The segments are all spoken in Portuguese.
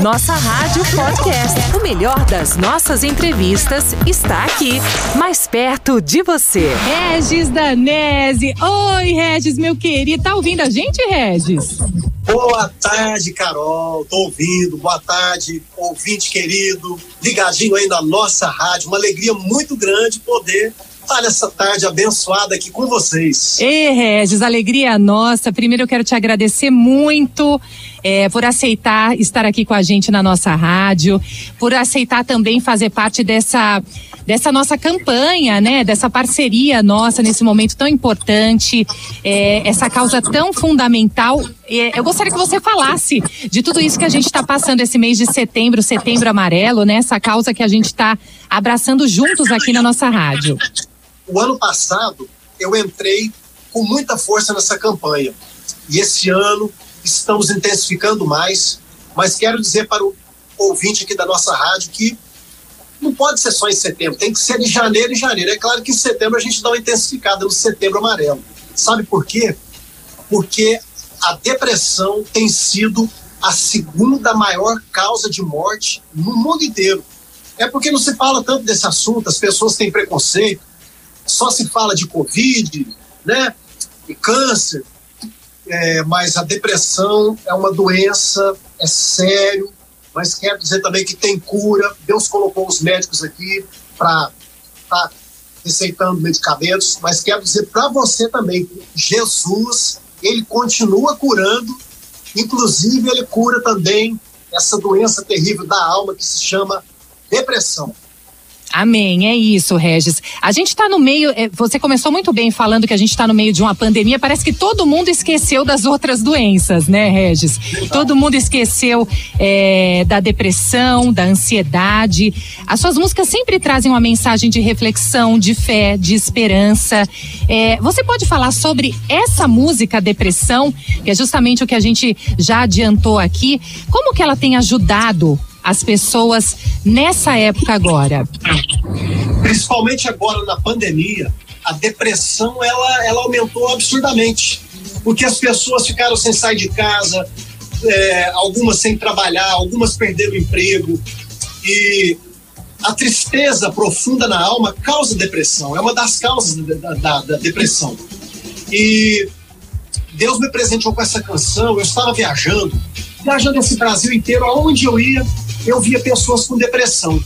Nossa Rádio Podcast. O melhor das nossas entrevistas está aqui, mais perto de você. Regis Danese. Oi, Regis, meu querido. Tá ouvindo a gente, Regis? Boa tarde, Carol. Tô ouvindo. Boa tarde, ouvinte querido. Ligadinho aí na nossa rádio. Uma alegria muito grande poder estar nessa tarde abençoada aqui com vocês. Ei, Regis, alegria nossa. Primeiro eu quero te agradecer muito é, por aceitar estar aqui com a gente na nossa rádio, por aceitar também fazer parte dessa dessa nossa campanha, né? Dessa parceria nossa nesse momento tão importante, é, essa causa tão fundamental. É, eu gostaria que você falasse de tudo isso que a gente está passando esse mês de setembro, setembro amarelo, né? Essa causa que a gente está abraçando juntos aqui na nossa rádio. O ano passado eu entrei com muita força nessa campanha e esse ano estamos intensificando mais, mas quero dizer para o ouvinte aqui da nossa rádio que não pode ser só em setembro, tem que ser de janeiro em janeiro. É claro que em setembro a gente dá uma intensificada no setembro amarelo. Sabe por quê? Porque a depressão tem sido a segunda maior causa de morte no mundo inteiro. É porque não se fala tanto desse assunto, as pessoas têm preconceito, só se fala de Covid, né? E câncer, é, mas a depressão é uma doença, é sério, mas quero dizer também que tem cura. Deus colocou os médicos aqui para estar tá receitando medicamentos, mas quero dizer para você também, Jesus, ele continua curando, inclusive ele cura também essa doença terrível da alma que se chama depressão. Amém, é isso, Regis. A gente está no meio, é, você começou muito bem falando que a gente está no meio de uma pandemia, parece que todo mundo esqueceu das outras doenças, né, Regis? Todo mundo esqueceu é, da depressão, da ansiedade. As suas músicas sempre trazem uma mensagem de reflexão, de fé, de esperança. É, você pode falar sobre essa música, Depressão, que é justamente o que a gente já adiantou aqui, como que ela tem ajudado as pessoas nessa época agora? Principalmente agora na pandemia, a depressão ela, ela aumentou absurdamente, porque as pessoas ficaram sem sair de casa, é, algumas sem trabalhar, algumas perderam o emprego e a tristeza profunda na alma causa depressão, é uma das causas da, da, da depressão. E Deus me presenteou com essa canção, eu estava viajando, viajando esse Brasil inteiro, aonde eu ia, eu via pessoas com depressão.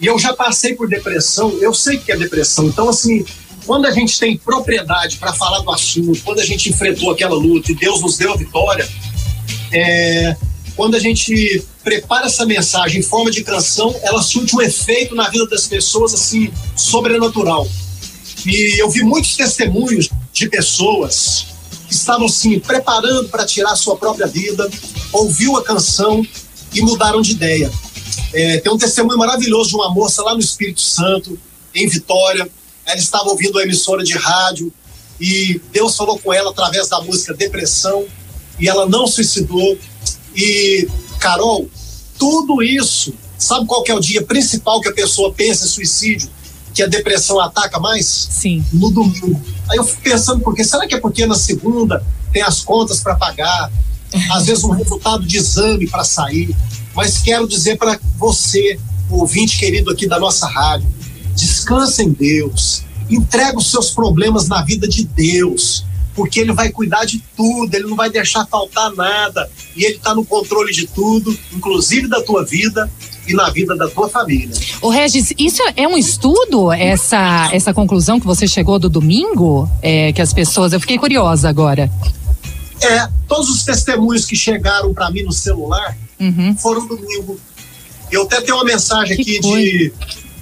E eu já passei por depressão, eu sei que é depressão. Então, assim, quando a gente tem propriedade para falar do assunto, quando a gente enfrentou aquela luta e Deus nos deu a vitória, é, quando a gente prepara essa mensagem em forma de canção, ela surte um efeito na vida das pessoas, assim, sobrenatural. E eu vi muitos testemunhos de pessoas que estavam, assim, preparando para tirar a sua própria vida, ouviu a canção e mudaram de ideia. É, tem um testemunho maravilhoso de uma moça lá no Espírito Santo, em Vitória. Ela estava ouvindo a emissora de rádio e Deus falou com ela através da música Depressão e ela não suicidou. E, Carol, tudo isso, sabe qual é o dia principal que a pessoa pensa em suicídio? Que a depressão ataca mais? Sim. No domingo. Aí eu fico pensando, porque será que é porque na segunda tem as contas para pagar, às vezes um resultado de exame para sair. Mas quero dizer para você, ouvinte querido aqui da nossa rádio, descansa em Deus, entrega os seus problemas na vida de Deus, porque Ele vai cuidar de tudo, Ele não vai deixar faltar nada, e Ele está no controle de tudo, inclusive da tua vida e na vida da tua família. O Regis, isso é um estudo, essa, essa conclusão que você chegou do domingo? É, que as pessoas. Eu fiquei curiosa agora. É, todos os testemunhos que chegaram para mim no celular uhum. foram domingo. Eu até tenho uma mensagem que aqui coisa. de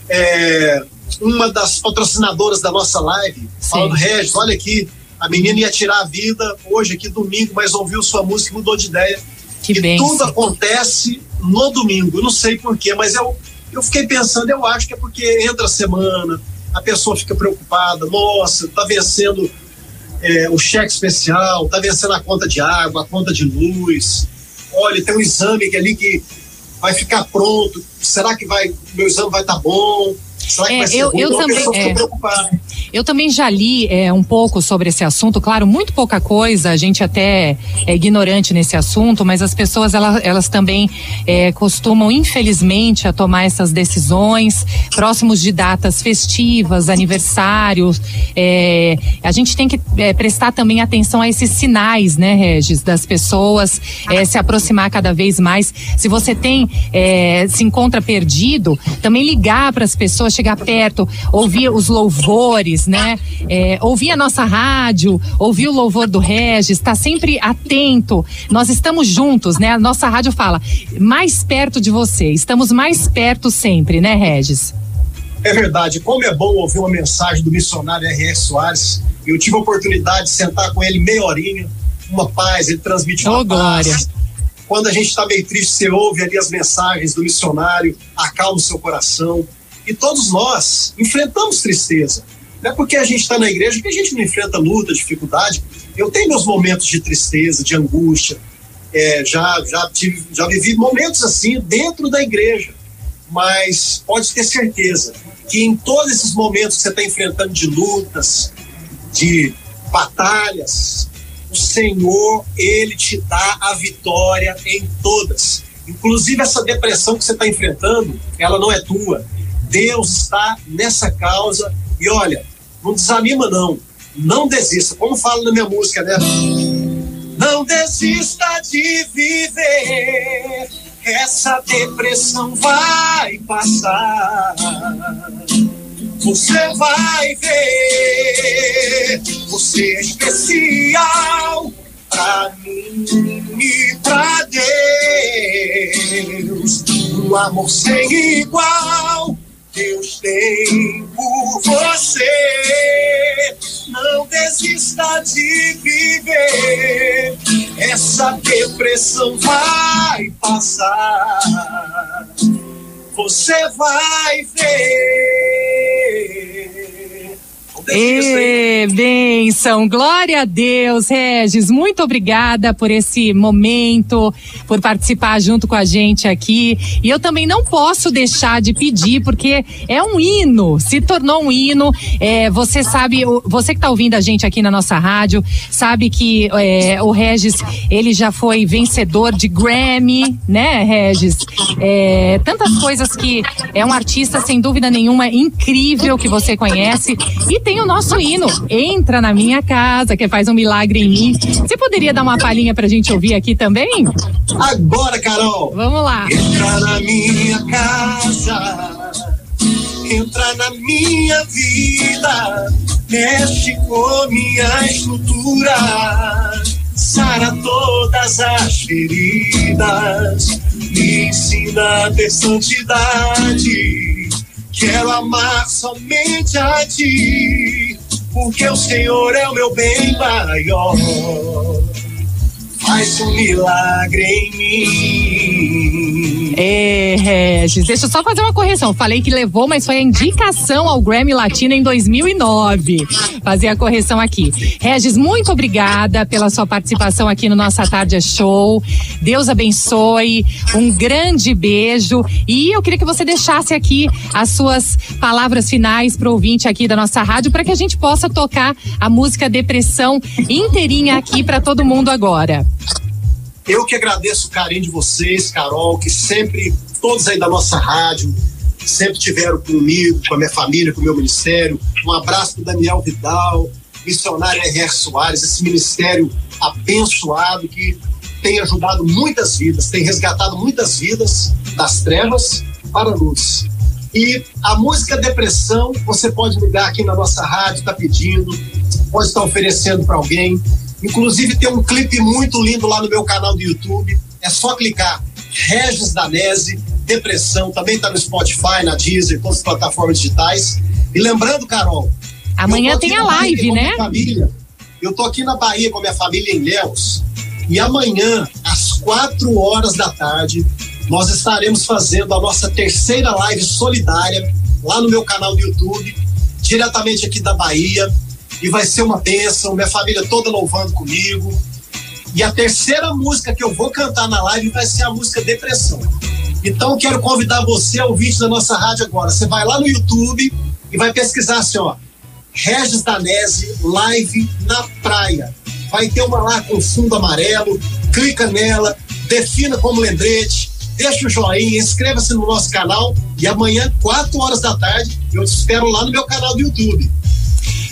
é, uma das patrocinadoras da nossa live, Sim. falando, Regis, olha aqui, a menina ia tirar a vida hoje aqui domingo, mas ouviu sua música e mudou de ideia. Que e bem. tudo acontece no domingo. Não sei porquê, mas eu, eu fiquei pensando, eu acho que é porque entra a semana, a pessoa fica preocupada, nossa, tá vencendo é, o cheque especial, está vencendo a conta de água, a conta de luz. Olha, tem um exame ali que vai ficar pronto. Será que vai, meu exame vai estar tá bom? Será que é, vai ser eu, bom? Eu então, também, a é. preocupada. Eu também já li é, um pouco sobre esse assunto, claro, muito pouca coisa, a gente até é ignorante nesse assunto, mas as pessoas elas, elas também é, costumam, infelizmente, a tomar essas decisões próximos de datas festivas, aniversários. É, a gente tem que é, prestar também atenção a esses sinais, né, Regis, das pessoas é, se aproximar cada vez mais. Se você tem, é, se encontra perdido, também ligar para as pessoas, chegar perto, ouvir os louvores, né? É, ouvir a nossa rádio, ouvir o louvor do Regis, estar tá sempre atento. Nós estamos juntos, né? A nossa rádio fala mais perto de você, estamos mais perto sempre, né, Regis? É verdade. Como é bom ouvir uma mensagem do missionário R.S. Soares. Eu tive a oportunidade de sentar com ele meia horinha, uma paz, ele transmite uma oh, paz. Glória. Quando a gente está meio triste, você ouve ali as mensagens do missionário, acalma o seu coração. E todos nós enfrentamos tristeza. Não é porque a gente está na igreja que a gente não enfrenta luta, dificuldade. Eu tenho meus momentos de tristeza, de angústia. É, já, já, tive, já vivi momentos assim dentro da igreja. Mas pode ter certeza que em todos esses momentos que você está enfrentando de lutas, de batalhas, o Senhor, Ele te dá a vitória em todas. Inclusive essa depressão que você está enfrentando, ela não é tua Deus está nessa causa e olha, não desanima não, não desista. Como falo na minha música, né? Não desista de viver, essa depressão vai passar. Você vai ver, você é especial pra mim e pra Deus. Um amor sem igual Deus tem por você. Não desista de viver. Essa depressão vai passar. Você vai ver. E benção, glória a Deus, Regis, muito obrigada por esse momento, por participar junto com a gente aqui. E eu também não posso deixar de pedir, porque é um hino, se tornou um hino. É, você sabe, você que está ouvindo a gente aqui na nossa rádio, sabe que é, o Regis, ele já foi vencedor de Grammy, né, Regis? É, tantas coisas que é um artista, sem dúvida nenhuma, incrível que você conhece. E tem o nosso hino, Entra na Minha Casa, que faz um milagre em mim. Você poderia dar uma palhinha pra gente ouvir aqui também? Agora, Carol! Vamos lá. Entra na minha casa, entra na minha vida, mexe com minha estrutura, sara todas as feridas, me ensina a ter santidade Quero amar somente a ti, porque o Senhor é o meu bem maior. Faz um milagre em mim. É, Regis, deixa eu só fazer uma correção. Falei que levou, mas foi a indicação ao Grammy Latino em 2009. Fazer a correção aqui. Regis, muito obrigada pela sua participação aqui no Nossa Tarde é Show. Deus abençoe. Um grande beijo. E eu queria que você deixasse aqui as suas palavras finais para o ouvinte aqui da nossa rádio, para que a gente possa tocar a música Depressão inteirinha aqui para todo mundo agora. Eu que agradeço o carinho de vocês, Carol, que sempre, todos aí da nossa rádio, sempre tiveram comigo, com a minha família, com o meu ministério. Um abraço para Daniel Vidal, missionário R.R. Soares, esse ministério abençoado que tem ajudado muitas vidas, tem resgatado muitas vidas das trevas para a luz. E a música Depressão, você pode ligar aqui na nossa rádio, está pedindo, pode estar oferecendo para alguém. Inclusive tem um clipe muito lindo lá no meu canal do YouTube. É só clicar. Regis Danese, Depressão, também está no Spotify, na Deezer, todas as plataformas digitais. E lembrando, Carol. Amanhã tem a live, né? Família. Eu tô aqui na Bahia com a minha família em Léus. E amanhã, às quatro horas da tarde, nós estaremos fazendo a nossa terceira live solidária lá no meu canal do YouTube, diretamente aqui da Bahia e vai ser uma bênção, minha família toda louvando comigo. E a terceira música que eu vou cantar na live vai ser a música Depressão. Então quero convidar você ao vídeo da nossa rádio agora. Você vai lá no YouTube e vai pesquisar assim, ó. Regis Danese Live na Praia. Vai ter uma lá com fundo amarelo, clica nela, defina como lembrete, deixa o joinha, inscreva-se no nosso canal e amanhã, 4 horas da tarde, eu te espero lá no meu canal do YouTube.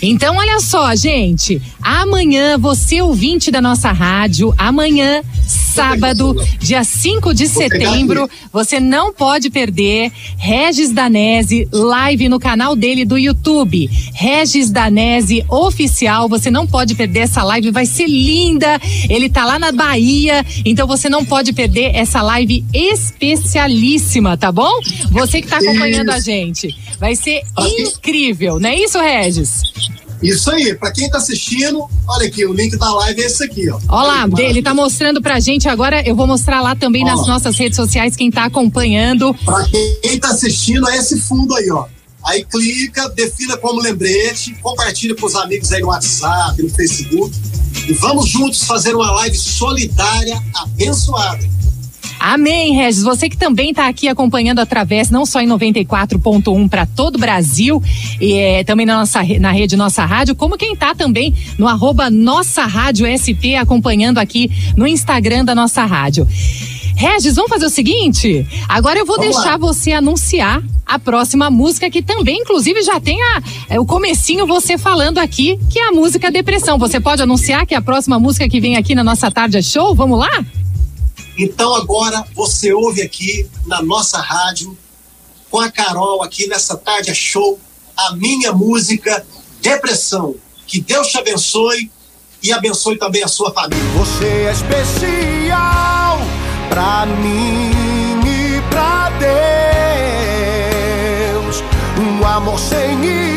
Então, olha só, gente. Amanhã, você ouvinte da nossa rádio, amanhã, sábado, dia 5 de setembro, você não pode perder Regis Danese live no canal dele do YouTube. Regis Danese oficial, você não pode perder essa live, vai ser linda. Ele tá lá na Bahia, então você não pode perder essa live especialíssima, tá bom? Você que tá acompanhando a gente. Vai ser incrível, não é isso, Regis? Isso aí, para quem tá assistindo, olha aqui, o link da live é esse aqui, ó. Olha lá, ele tá mostrando pra gente agora, eu vou mostrar lá também ó. nas nossas redes sociais quem tá acompanhando. Pra quem tá assistindo, é esse fundo aí, ó. Aí clica, defina como lembrete, compartilha com os amigos aí no WhatsApp, no Facebook. E vamos juntos fazer uma live solidária abençoada. Amém, Regis. Você que também está aqui acompanhando através, não só em 94.1 para todo o Brasil, e é, também na, nossa, na rede Nossa Rádio, como quem está também no arroba Nossa Rádio SP, acompanhando aqui no Instagram da Nossa Rádio. Regis, vamos fazer o seguinte? Agora eu vou vamos deixar lá. você anunciar a próxima música que também, inclusive, já tem a, é, o comecinho você falando aqui, que é a música Depressão. Você pode anunciar que é a próxima música que vem aqui na nossa tarde é show? Vamos lá? Então agora você ouve aqui na nossa rádio, com a Carol aqui nessa tarde show, a minha música Depressão. Que Deus te abençoe e abençoe também a sua família. Você é especial pra mim e pra Deus. Um amor sem